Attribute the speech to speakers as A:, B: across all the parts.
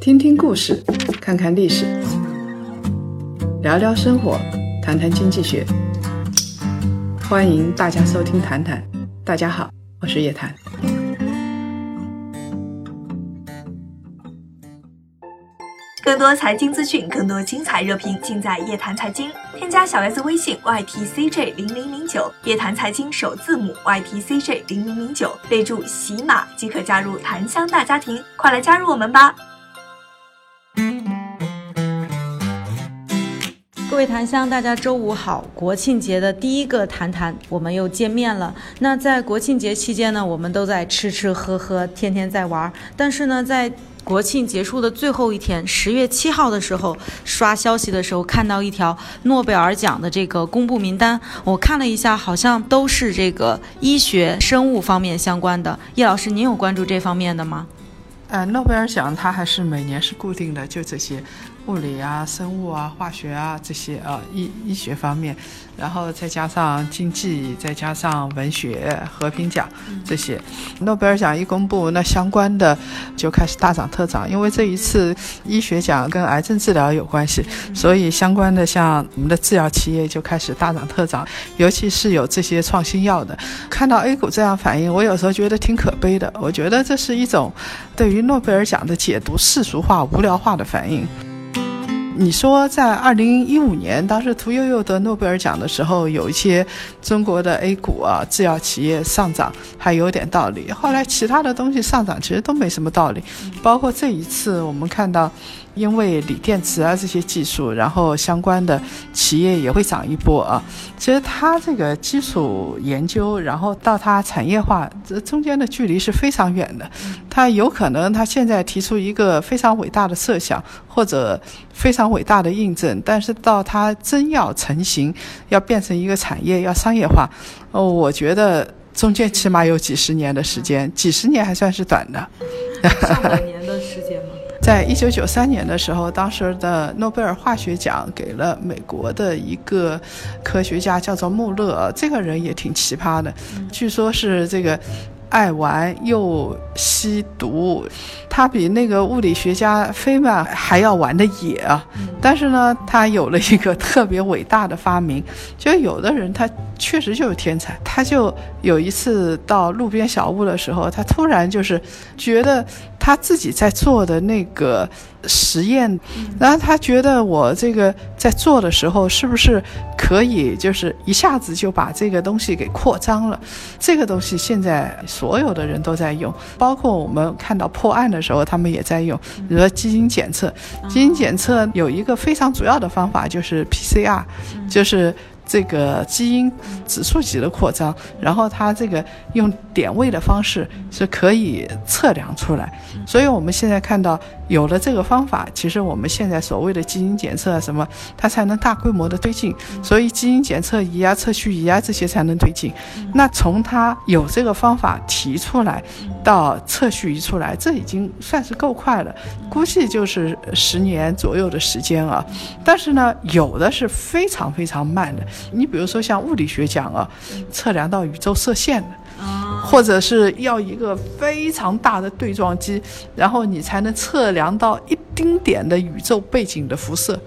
A: 听听故事，看看历史，聊聊生活，谈谈经济学。欢迎大家收听《谈谈》，大家好，我是叶檀。
B: 更多财经资讯，更多精彩热评，尽在叶檀财经。添加小 S 微信 ytcj 零零零九，叶檀财经首字母 ytcj 零零零九，备注喜马即可加入檀香大家庭，快来加入我们吧！
C: 各位檀香，大家周五好！国庆节的第一个谈谈，我们又见面了。那在国庆节期间呢，我们都在吃吃喝喝，天天在玩。但是呢，在国庆结束的最后一天，十月七号的时候，刷消息的时候看到一条诺贝尔奖的这个公布名单，我看了一下，好像都是这个医学生物方面相关的。叶老师，您有关注这方面的吗？
A: 呃，诺贝尔奖它还是每年是固定的，就这些。物理啊、生物啊、化学啊这些啊医医学方面，然后再加上经济，再加上文学、和平奖这些，诺贝尔奖一公布，那相关的就开始大涨特涨。因为这一次医学奖跟癌症治疗有关系，所以相关的像我们的制药企业就开始大涨特涨，尤其是有这些创新药的。看到 A 股这样反应，我有时候觉得挺可悲的。我觉得这是一种对于诺贝尔奖的解读世俗化、无聊化的反应。你说在二零一五年，当时屠呦呦得诺贝尔奖的时候，有一些中国的 A 股啊，制药企业上涨还有点道理。后来其他的东西上涨其实都没什么道理，包括这一次我们看到。因为锂电池啊这些技术，然后相关的企业也会涨一波啊。其实它这个基础研究，然后到它产业化，这中间的距离是非常远的。它有可能它现在提出一个非常伟大的设想或者非常伟大的印证，但是到它真要成型，要变成一个产业，要商业化，哦，我觉得中间起码有几十年的时间，几十年还算是短的。在一九九三年的时候，当时的诺贝尔化学奖给了美国的一个科学家，叫做穆勒。这个人也挺奇葩的，据说是这个。爱玩又吸毒，他比那个物理学家费曼还要玩的野啊！但是呢，他有了一个特别伟大的发明，就有的人他确实就是天才。他就有一次到路边小屋的时候，他突然就是觉得他自己在做的那个。实验，然后他觉得我这个在做的时候，是不是可以就是一下子就把这个东西给扩张了？这个东西现在所有的人都在用，包括我们看到破案的时候，他们也在用。比如说基因检测，基因检测有一个非常主要的方法就是 PCR，就是。这个基因指数级的扩张，然后它这个用点位的方式是可以测量出来，所以我们现在看到有了这个方法，其实我们现在所谓的基因检测什么，它才能大规模的推进，所以基因检测仪啊、测序仪啊这些才能推进。那从它有这个方法提出来到测序仪出来，这已经算是够快了，估计就是十年左右的时间啊。但是呢，有的是非常非常慢的。你比如说像物理学讲啊，测量到宇宙射线的，或者是要一个非常大的对撞机，然后你才能测量到一丁点的宇宙背景的辐射。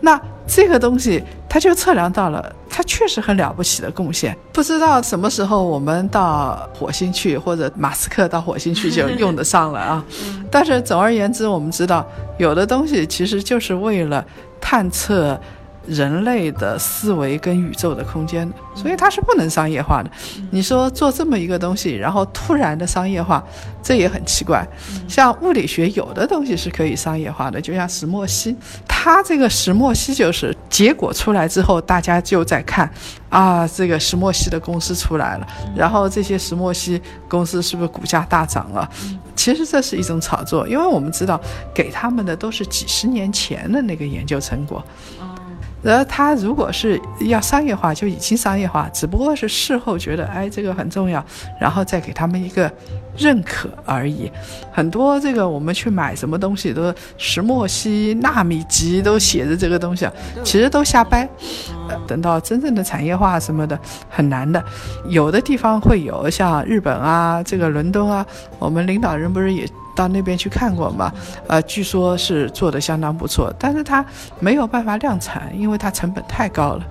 A: 那这个东西它就测量到了，它确实很了不起的贡献。不知道什么时候我们到火星去，或者马斯克到火星去就用得上了啊。但是总而言之，我们知道有的东西其实就是为了探测。人类的思维跟宇宙的空间的，所以它是不能商业化的。你说做这么一个东西，然后突然的商业化，这也很奇怪。像物理学有的东西是可以商业化的，就像石墨烯，它这个石墨烯就是结果出来之后，大家就在看啊，这个石墨烯的公司出来了，然后这些石墨烯公司是不是股价大涨了？其实这是一种炒作，因为我们知道给他们的都是几十年前的那个研究成果。然后他如果是要商业化，就已经商业化，只不过是事后觉得，哎，这个很重要，然后再给他们一个认可而已。很多这个我们去买什么东西，都石墨烯、纳米级都写着这个东西，其实都瞎掰。等到真正的产业化什么的，很难的。有的地方会有，像日本啊，这个伦敦啊，我们领导人不是也到那边去看过嘛，呃，据说是做的相当不错，但是它没有办法量产，因为它成本太高了，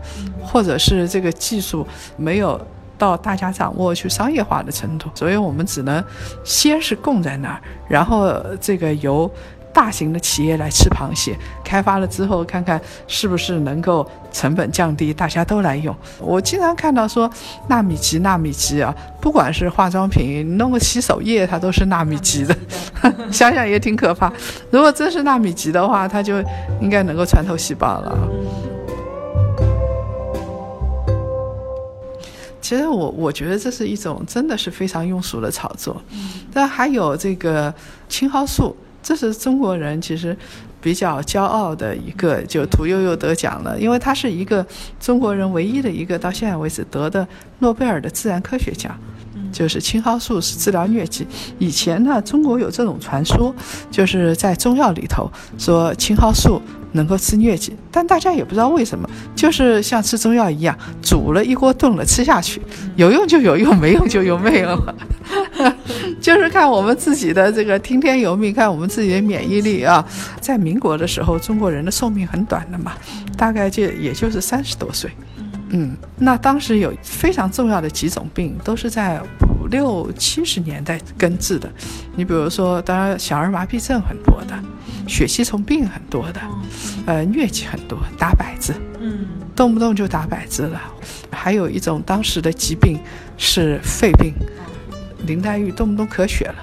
A: 或者是这个技术没有到大家掌握去商业化的程度，所以我们只能先是供在那儿，然后这个由。大型的企业来吃螃蟹，开发了之后，看看是不是能够成本降低，大家都来用。我经常看到说纳米级、纳米级啊，不管是化妆品，弄个洗手液，它都是纳米级的，想想也挺可怕。如果真是纳米级的话，它就应该能够穿透细胞了。其实我我觉得这是一种真的是非常庸俗的炒作。但还有这个青蒿素。这是中国人其实比较骄傲的一个，就屠呦呦得奖了，因为他是一个中国人唯一的一个到现在为止得的诺贝尔的自然科学奖，就是青蒿素是治疗疟疾。以前呢，中国有这种传说，就是在中药里头说青蒿素。能够治疟疾，但大家也不知道为什么，就是像吃中药一样，煮了一锅炖了吃下去，有用就有用，没用就有没用了，就是看我们自己的这个听天由命，看我们自己的免疫力啊。在民国的时候，中国人的寿命很短的嘛，大概就也就是三十多岁。嗯，那当时有非常重要的几种病，都是在五六七十年代根治的。你比如说，当然小儿麻痹症很多的。血吸虫病很多的，呃，疟疾很多，打摆子，嗯，动不动就打摆子了。还有一种当时的疾病是肺病，林黛玉动不动咳血了，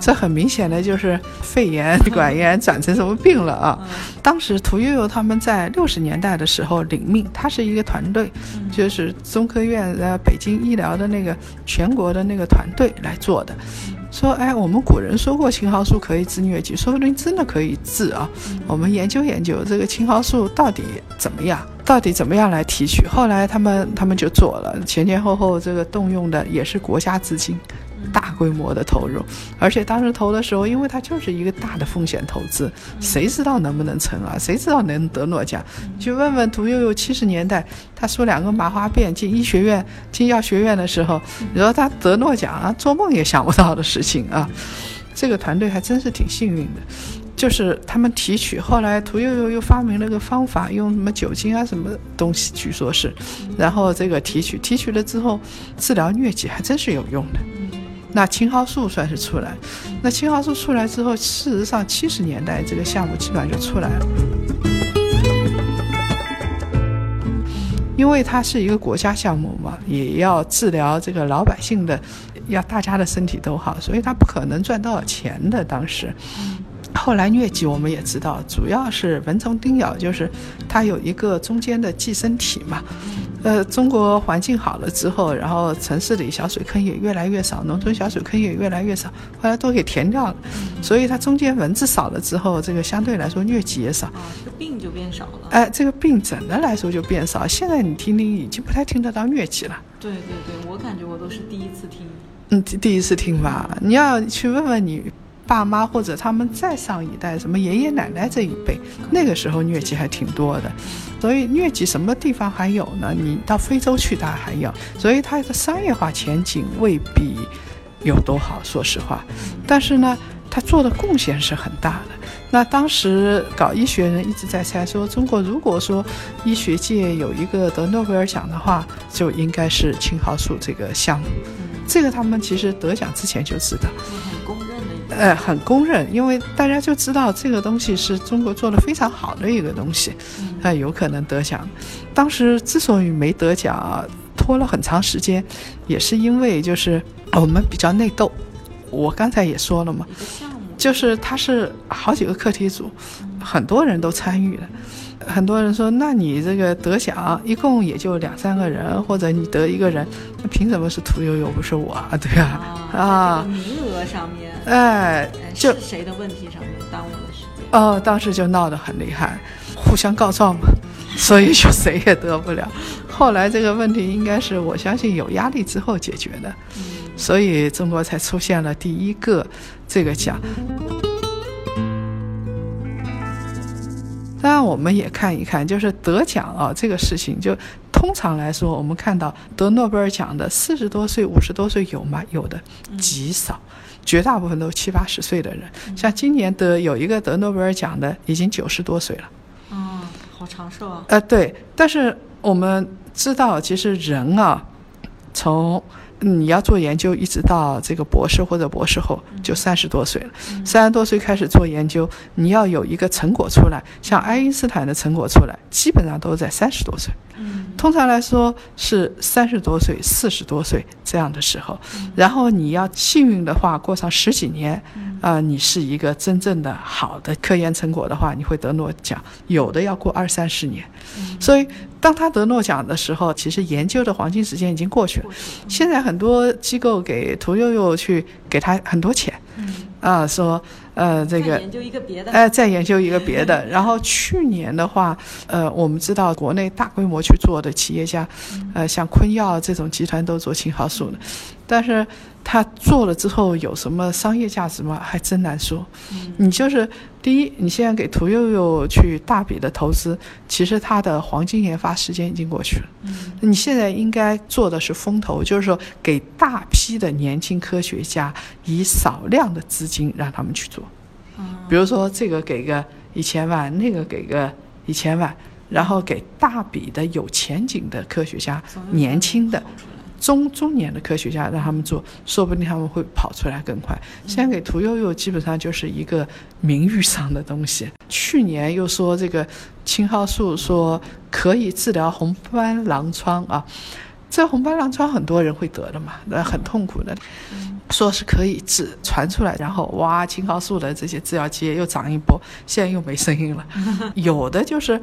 A: 这很明显的就是肺炎、管炎转成什么病了啊！当时屠呦呦他们在六十年代的时候领命，他是一个团队，就是中科院呃北京医疗的那个全国的那个团队来做的。说，哎，我们古人说过青蒿素可以治疟疾，说不定真的可以治啊。我们研究研究这个青蒿素到底怎么样，到底怎么样来提取。后来他们他们就做了，前前后后这个动用的也是国家资金。规模的投入，而且当时投的时候，因为它就是一个大的风险投资，谁知道能不能成啊？谁知道能得诺奖？去问问屠呦呦，七十年代他说两个麻花辫进医学院、进药学院的时候，你说他得诺奖啊，做梦也想不到的事情啊！这个团队还真是挺幸运的，就是他们提取，后来屠呦呦又发明了个方法，用什么酒精啊什么东西，据说是，然后这个提取，提取了之后治疗疟疾还真是有用的。那青蒿素算是出来，那青蒿素出来之后，事实上七十年代这个项目基本上就出来了，因为它是一个国家项目嘛，也要治疗这个老百姓的，要大家的身体都好，所以它不可能赚多少钱的。当时，后来疟疾我们也知道，主要是蚊虫叮咬，就是它有一个中间的寄生体嘛。呃，中国环境好了之后，然后城市里小水坑也越来越少，农村小水坑也越来越少，后来都给填掉了。所以它中间蚊子少了之后，这个相对来说疟疾也少，啊，这
C: 病就变少了。
A: 哎，这个病整的来说就变少。现在你听听，已经不太听得到疟疾了。
C: 对对对，我感觉我都是第一次听。
A: 嗯，第一次听吧。你要去问问你爸妈或者他们再上一代，什么爷爷奶奶这一辈，那个时候疟疾还挺多的。所以疟疾什么地方还有呢？你到非洲去，它还有。所以它的商业化前景未必有多好，说实话。但是呢，它做的贡献是很大的。那当时搞医学人一直在猜，说中国如果说医学界有一个得诺贝尔奖的话，就应该是青蒿素这个项目。这个他们其实得奖之前就知道。呃，很公认，因为大家就知道这个东西是中国做的非常好的一个东西，啊，有可能得奖。当时之所以没得奖，拖了很长时间，也是因为就是我们比较内斗。我刚才也说了嘛，就是它是好几个课题组，很多人都参与了。很多人说，那你这个得奖一共也就两三个人，或者你得一个人，那凭什么是屠呦呦不是我？对啊，
C: 啊，名额上面，
A: 哎，
C: 就谁的问题上面耽误了时间。
A: 哦，当时就闹得很厉害，互相告状嘛，所以就谁也得不了。后来这个问题应该是我相信有压力之后解决的，所以中国才出现了第一个这个奖。当然，我们也看一看，就是得奖啊这个事情，就通常来说，我们看到得诺贝尔奖的四十多岁、五十多岁有吗？有的极少，绝大部分都七八十岁的人。像今年得有一个得诺贝尔奖的，已经九十多岁了。
C: 嗯，好长寿啊。
A: 呃，对，但是我们知道，其实人啊，从你要做研究，一直到这个博士或者博士后，就三十多岁了。三十多岁开始做研究，你要有一个成果出来，像爱因斯坦的成果出来，基本上都在三十多岁。通常来说是三十多岁、四十多岁这样的时候。然后你要幸运的话，过上十几年，啊，你是一个真正的好的科研成果的话，你会得诺奖。有的要过二三十年。所以当他得诺奖的时候，其实研究的黄金时间已经过去了。现在很多机构给屠呦呦去给他很多钱，啊，说呃这个
C: 研究一个别的，
A: 哎，再研究一个别的。然后去年的话，呃，我们知道国内大规模去做的企业家，呃，像昆药这种集团都做青蒿素的，但是他做了之后有什么商业价值吗？还真难说。你就是第一，你现在给屠呦呦去大笔的投资，其实它的黄金研发时间已经过去了。你现在应该做的是风投，就是说给大批的年轻科学家以少量的资金让他们去做。比如说这个给个一千万，那个给个一千万，然后给大笔的有前景的科学家，年轻的。中中年的科学家让他们做，说不定他们会跑出来更快。现在给屠呦呦基本上就是一个名誉上的东西。去年又说这个青蒿素说可以治疗红斑狼疮啊，这红斑狼疮很多人会得的嘛，那很痛苦的，说是可以治，传出来，然后哇，青蒿素的这些制药企业又涨一波，现在又没声音了。有的就是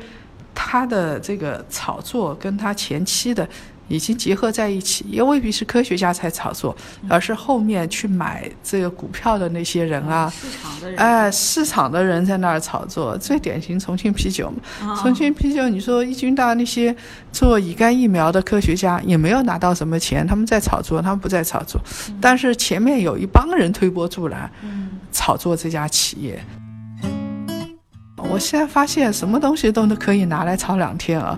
A: 他的这个炒作跟他前期的。已经结合在一起，也未必是科学家才炒作，而是后面去买这个股票的那些人啊，
C: 市场的人，
A: 哎，市场的人在那儿炒作。最典型重庆啤酒嘛，重庆啤酒，你说一军大那些做乙肝疫苗的科学家也没有拿到什么钱，他们在炒作，他们不在炒作，但是前面有一帮人推波助澜，炒作这家企业。我现在发现什么东西都能可以拿来炒两天啊，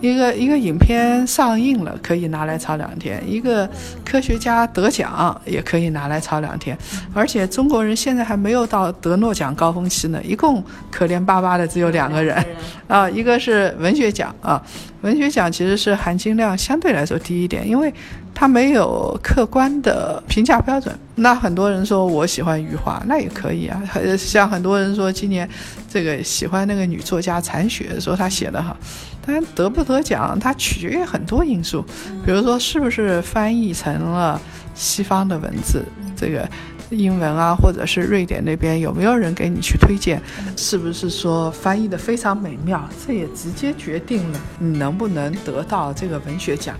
A: 一个一个影片上映了可以拿来炒两天，一个科学家得奖也可以拿来炒两天，而且中国人现在还没有到得诺奖高峰期呢，一共可怜巴巴的只有两个人，啊，一个是文学奖啊，文学奖其实是含金量相对来说低一点，因为。他没有客观的评价标准，那很多人说我喜欢余华，那也可以啊。像很多人说今年这个喜欢那个女作家残雪，说她写的好，但得不得奖，它取决于很多因素，比如说是不是翻译成了西方的文字，这个英文啊，或者是瑞典那边有没有人给你去推荐，是不是说翻译的非常美妙，这也直接决定了你能不能得到这个文学奖。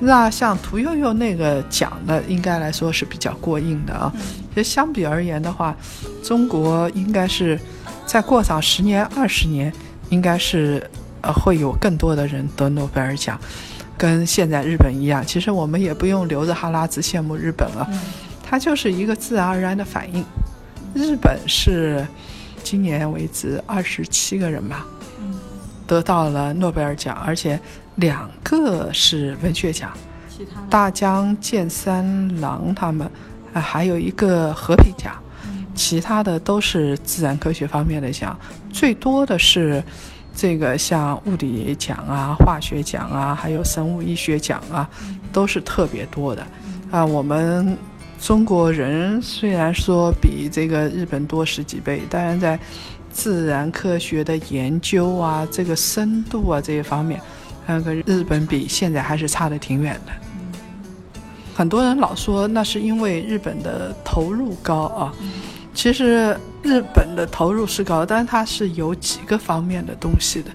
A: 那像屠呦呦那个奖呢，应该来说是比较过硬的啊。其实相比而言的话，中国应该是再过上十年、二十年，应该是呃会有更多的人得诺贝尔奖，跟现在日本一样。其实我们也不用留着哈喇子羡慕日本了，它就是一个自然而然的反应。日本是今年为止二十七个人吧，得到了诺贝尔奖，而且。两个是文学奖，大江健三郎他们，啊，还有一个和平奖，其他的都是自然科学方面的奖，最多的是这个像物理奖啊、化学奖啊，还有生物医学奖啊，都是特别多的。啊，我们中国人虽然说比这个日本多十几倍，当然在自然科学的研究啊、这个深度啊这些方面。那个日本比现在还是差的挺远的。很多人老说那是因为日本的投入高啊，其实日本的投入是高，但是它是有几个方面的东西的。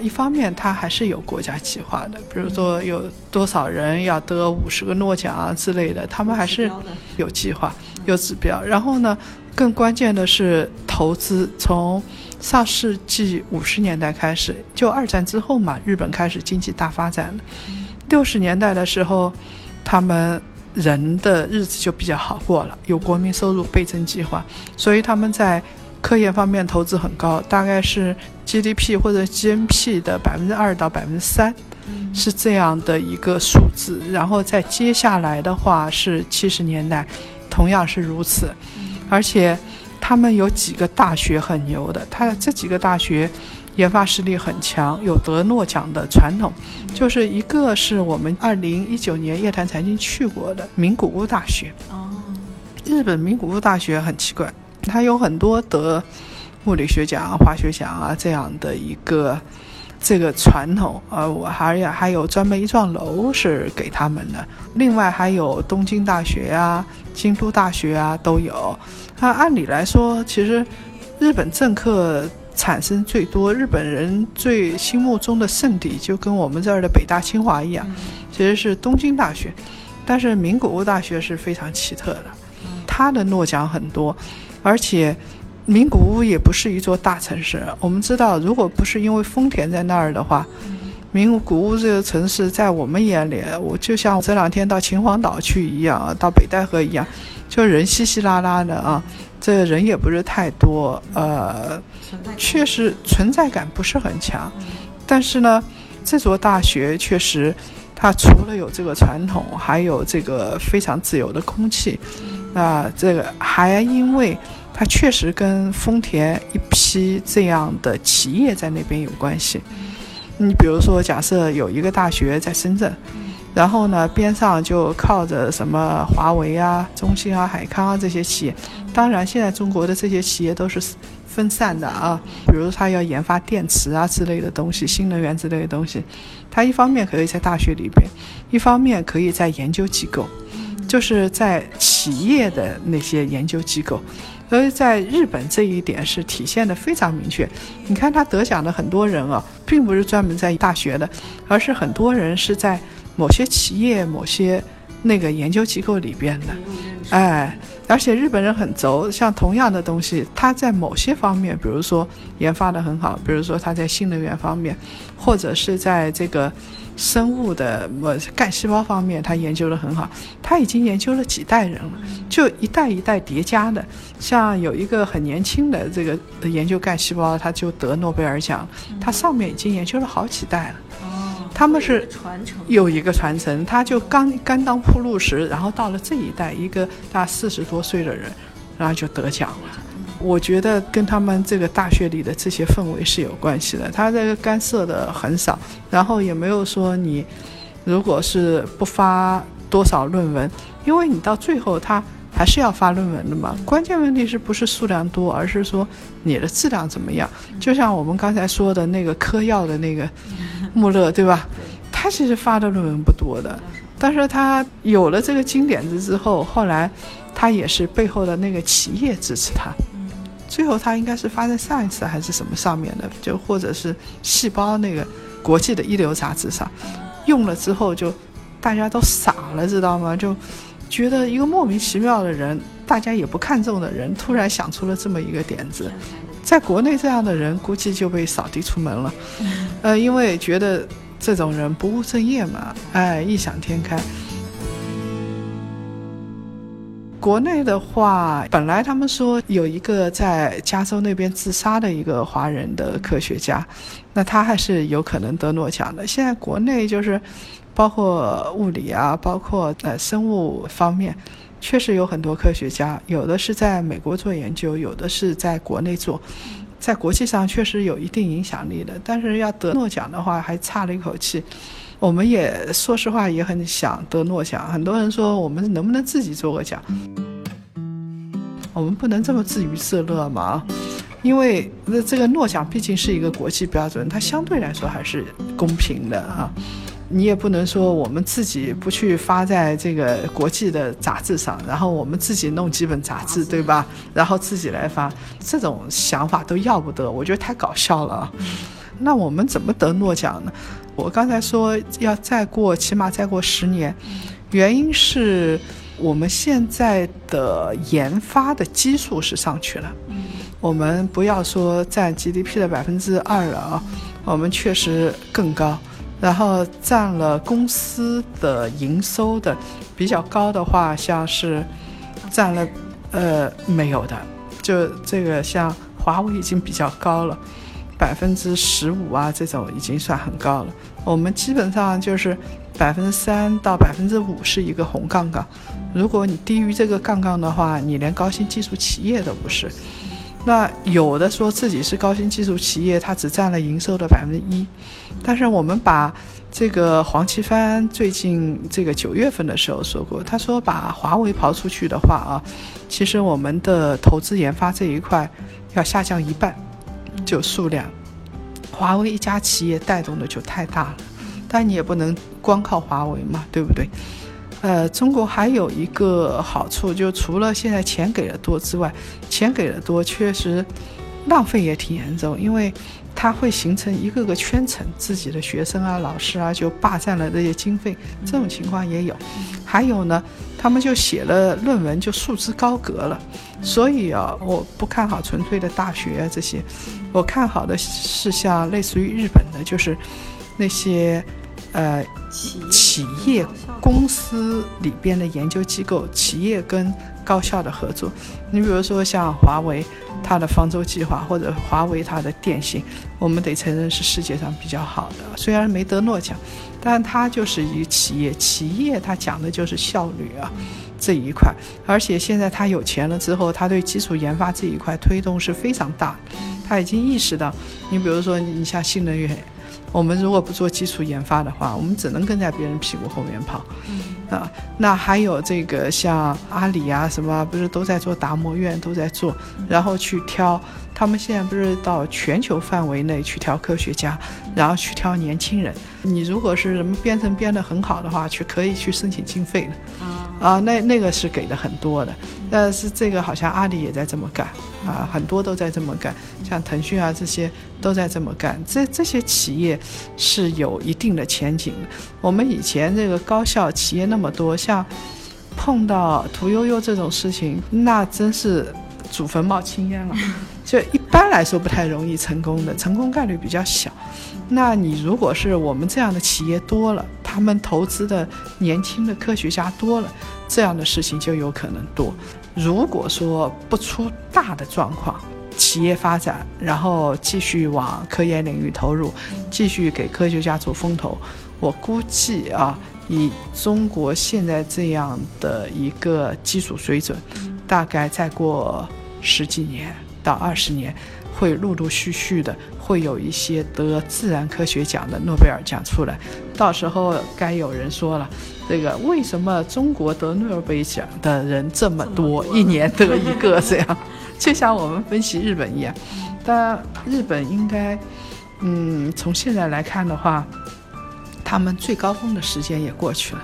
A: 一方面，它还是有国家计划的，比如说有多少人要得五十个诺奖啊之类的，他们还是有计划、有指标。然后呢，更关键的是投资从。上世纪五十年代开始，就二战之后嘛，日本开始经济大发展了。六十年代的时候，他们人的日子就比较好过了，有国民收入倍增计划，所以他们在科研方面投资很高，大概是 GDP 或者 GNP 的百分之二到百分之三，是这样的一个数字。然后在接下来的话是七十年代。同样是如此，而且他们有几个大学很牛的，他这几个大学研发实力很强，有得诺奖的传统。就是一个是我们二零一九年夜谈财经去过的名古屋大学。
C: 哦，
A: 日本名古屋大学很奇怪，它有很多得物理学奖、化学奖啊这样的一个这个传统。呃，我还有还有专门一幢楼是给他们的。另外还有东京大学啊、京都大学啊都有。那按理来说，其实日本政客产生最多，日本人最心目中的圣地，就跟我们这儿的北大、清华一样，其实是东京大学。但是名古屋大学是非常奇特的，它的诺奖很多，而且名古屋也不是一座大城市。我们知道，如果不是因为丰田在那儿的话，名古屋这个城市在我们眼里，我就像这两天到秦皇岛去一样，到北戴河一样，就人稀稀拉拉的啊，这人也不是太多，呃，确实存在感不是很强。但是呢，这座大学确实。它除了有这个传统，还有这个非常自由的空气，那这个还因为它确实跟丰田一批这样的企业在那边有关系。你比如说，假设有一个大学在深圳，然后呢边上就靠着什么华为啊、中兴啊、海康啊这些企业。当然，现在中国的这些企业都是。分散的啊，比如他要研发电池啊之类的东西，新能源之类的东西，他一方面可以在大学里边，一方面可以在研究机构，就是在企业的那些研究机构，所以在日本这一点是体现的非常明确。你看他得奖的很多人啊，并不是专门在大学的，而是很多人是在某些企业、某些那个研究机构里边的，哎。而且日本人很轴，像同样的东西，他在某些方面，比如说研发的很好，比如说他在新能源方面，或者是在这个生物的么干细胞方面，他研究的很好。他已经研究了几代人了，就一代一代叠加的。像有一个很年轻的这个研究干细胞，他就得诺贝尔奖，他上面已经研究了好几代了。他们是
C: 传承，
A: 有一个传承，他就刚刚当铺路石，然后到了这一代，一个大四十多岁的人，然后就得奖了。我觉得跟他们这个大学里的这些氛围是有关系的。他这个干涉的很少，然后也没有说你，如果是不发多少论文，因为你到最后他还是要发论文的嘛。关键问题是不是数量多，而是说你的质量怎么样？就像我们刚才说的那个嗑药的那个。穆勒 对吧？他其实发的论文不多的，但是他有了这个金点子之后，后来他也是背后的那个企业支持他。最后他应该是发在 Science 还是什么上面的，就或者是细胞那个国际的一流杂志上，用了之后就大家都傻了，知道吗？就觉得一个莫名其妙的人，大家也不看重的人，突然想出了这么一个点子。在国内，这样的人估计就被扫地出门了，呃，因为觉得这种人不务正业嘛，哎，异想天开。国内的话，本来他们说有一个在加州那边自杀的一个华人的科学家，那他还是有可能得诺奖的。现在国内就是，包括物理啊，包括呃生物方面。确实有很多科学家，有的是在美国做研究，有的是在国内做，在国际上确实有一定影响力的。但是要得诺奖的话，还差了一口气。我们也说实话也很想得诺奖，很多人说我们能不能自己做个奖？我们不能这么自娱自乐嘛？因为那这个诺奖毕竟是一个国际标准，它相对来说还是公平的啊。你也不能说我们自己不去发在这个国际的杂志上，然后我们自己弄几本杂志，对吧？然后自己来发，这种想法都要不得，我觉得太搞笑了。那我们怎么得诺奖呢？我刚才说要再过，起码再过十年，原因是我们现在的研发的基数是上去了。我们不要说占 GDP 的百分之二了啊，我们确实更高。然后占了公司的营收的比较高的话，像是占了呃没有的，就这个像华为已经比较高了，百分之十五啊这种已经算很高了。我们基本上就是百分之三到百分之五是一个红杠杠。如果你低于这个杠杠的话，你连高新技术企业都不是。那有的说自己是高新技术企业，它只占了营收的百分之一。但是我们把这个黄奇帆最近这个九月份的时候说过，他说把华为刨出去的话啊，其实我们的投资研发这一块要下降一半，就数量。华为一家企业带动的就太大了，但你也不能光靠华为嘛，对不对？呃，中国还有一个好处，就除了现在钱给的多之外，钱给的多确实浪费也挺严重，因为它会形成一个个圈层，自己的学生啊、老师啊就霸占了这些经费，这种情况也有。还有呢，他们就写了论文就束之高阁了，所以啊，我不看好纯粹的大学啊这些，我看好的是像类似于日本的，就是那些。呃，企业公司里边的研究机构，企业跟高校的合作，你比如说像华为，它的方舟计划，或者华为它的电信，我们得承认是世界上比较好的。虽然没得诺奖，但它就是一企业，企业它讲的就是效率啊这一块。而且现在它有钱了之后，它对基础研发这一块推动是非常大，他已经意识到，你比如说你像新能源。我们如果不做基础研发的话，我们只能跟在别人屁股后面跑。啊，那还有这个像阿里啊什么，不是都在做达摩院，都在做，然后去挑。他们现在不是到全球范围内去挑科学家，然后去挑年轻人。你如果是什么编程编得很好的话，去可以去申请经费的。啊，那那个是给的很多的。但是这个好像阿里也在这么干啊，很多都在这么干，像腾讯啊这些都在这么干。这这些企业是有一定的前景的。我们以前这个高校企业那么多，像碰到屠呦呦这种事情，那真是祖坟冒青烟了。就一般来说不太容易成功的，成功概率比较小。那你如果是我们这样的企业多了，他们投资的年轻的科学家多了，这样的事情就有可能多。如果说不出大的状况，企业发展，然后继续往科研领域投入，继续给科学家做风投，我估计啊，以中国现在这样的一个基础水准，大概再过十几年。到二十年，会陆陆续续的会有一些得自然科学奖的诺贝尔奖出来，到时候该有人说了，这个为什么中国得诺贝尔奖的人这么多，一年得一个这样，就像我们分析日本一样。但日本应该，嗯，从现在来看的话，他们最高峰的时间也过去了，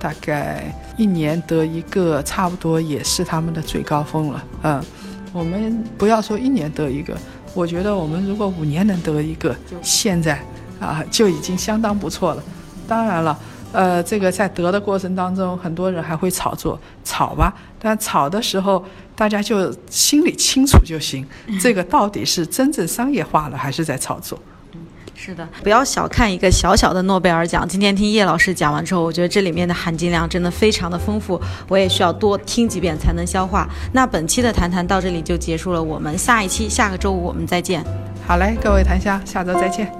A: 大概一年得一个，差不多也是他们的最高峰了，嗯。我们不要说一年得一个，我觉得我们如果五年能得一个，现在啊就已经相当不错了。当然了，呃，这个在得的过程当中，很多人还会炒作，炒吧。但炒的时候，大家就心里清楚就行，这个到底是真正商业化了，还是在炒作？
C: 是的，不要小看一个小小的诺贝尔奖。今天听叶老师讲完之后，我觉得这里面的含金量真的非常的丰富，我也需要多听几遍才能消化。那本期的谈谈到这里就结束了，我们下一期下个周五我们再见。
A: 好嘞，各位檀香，下周再见。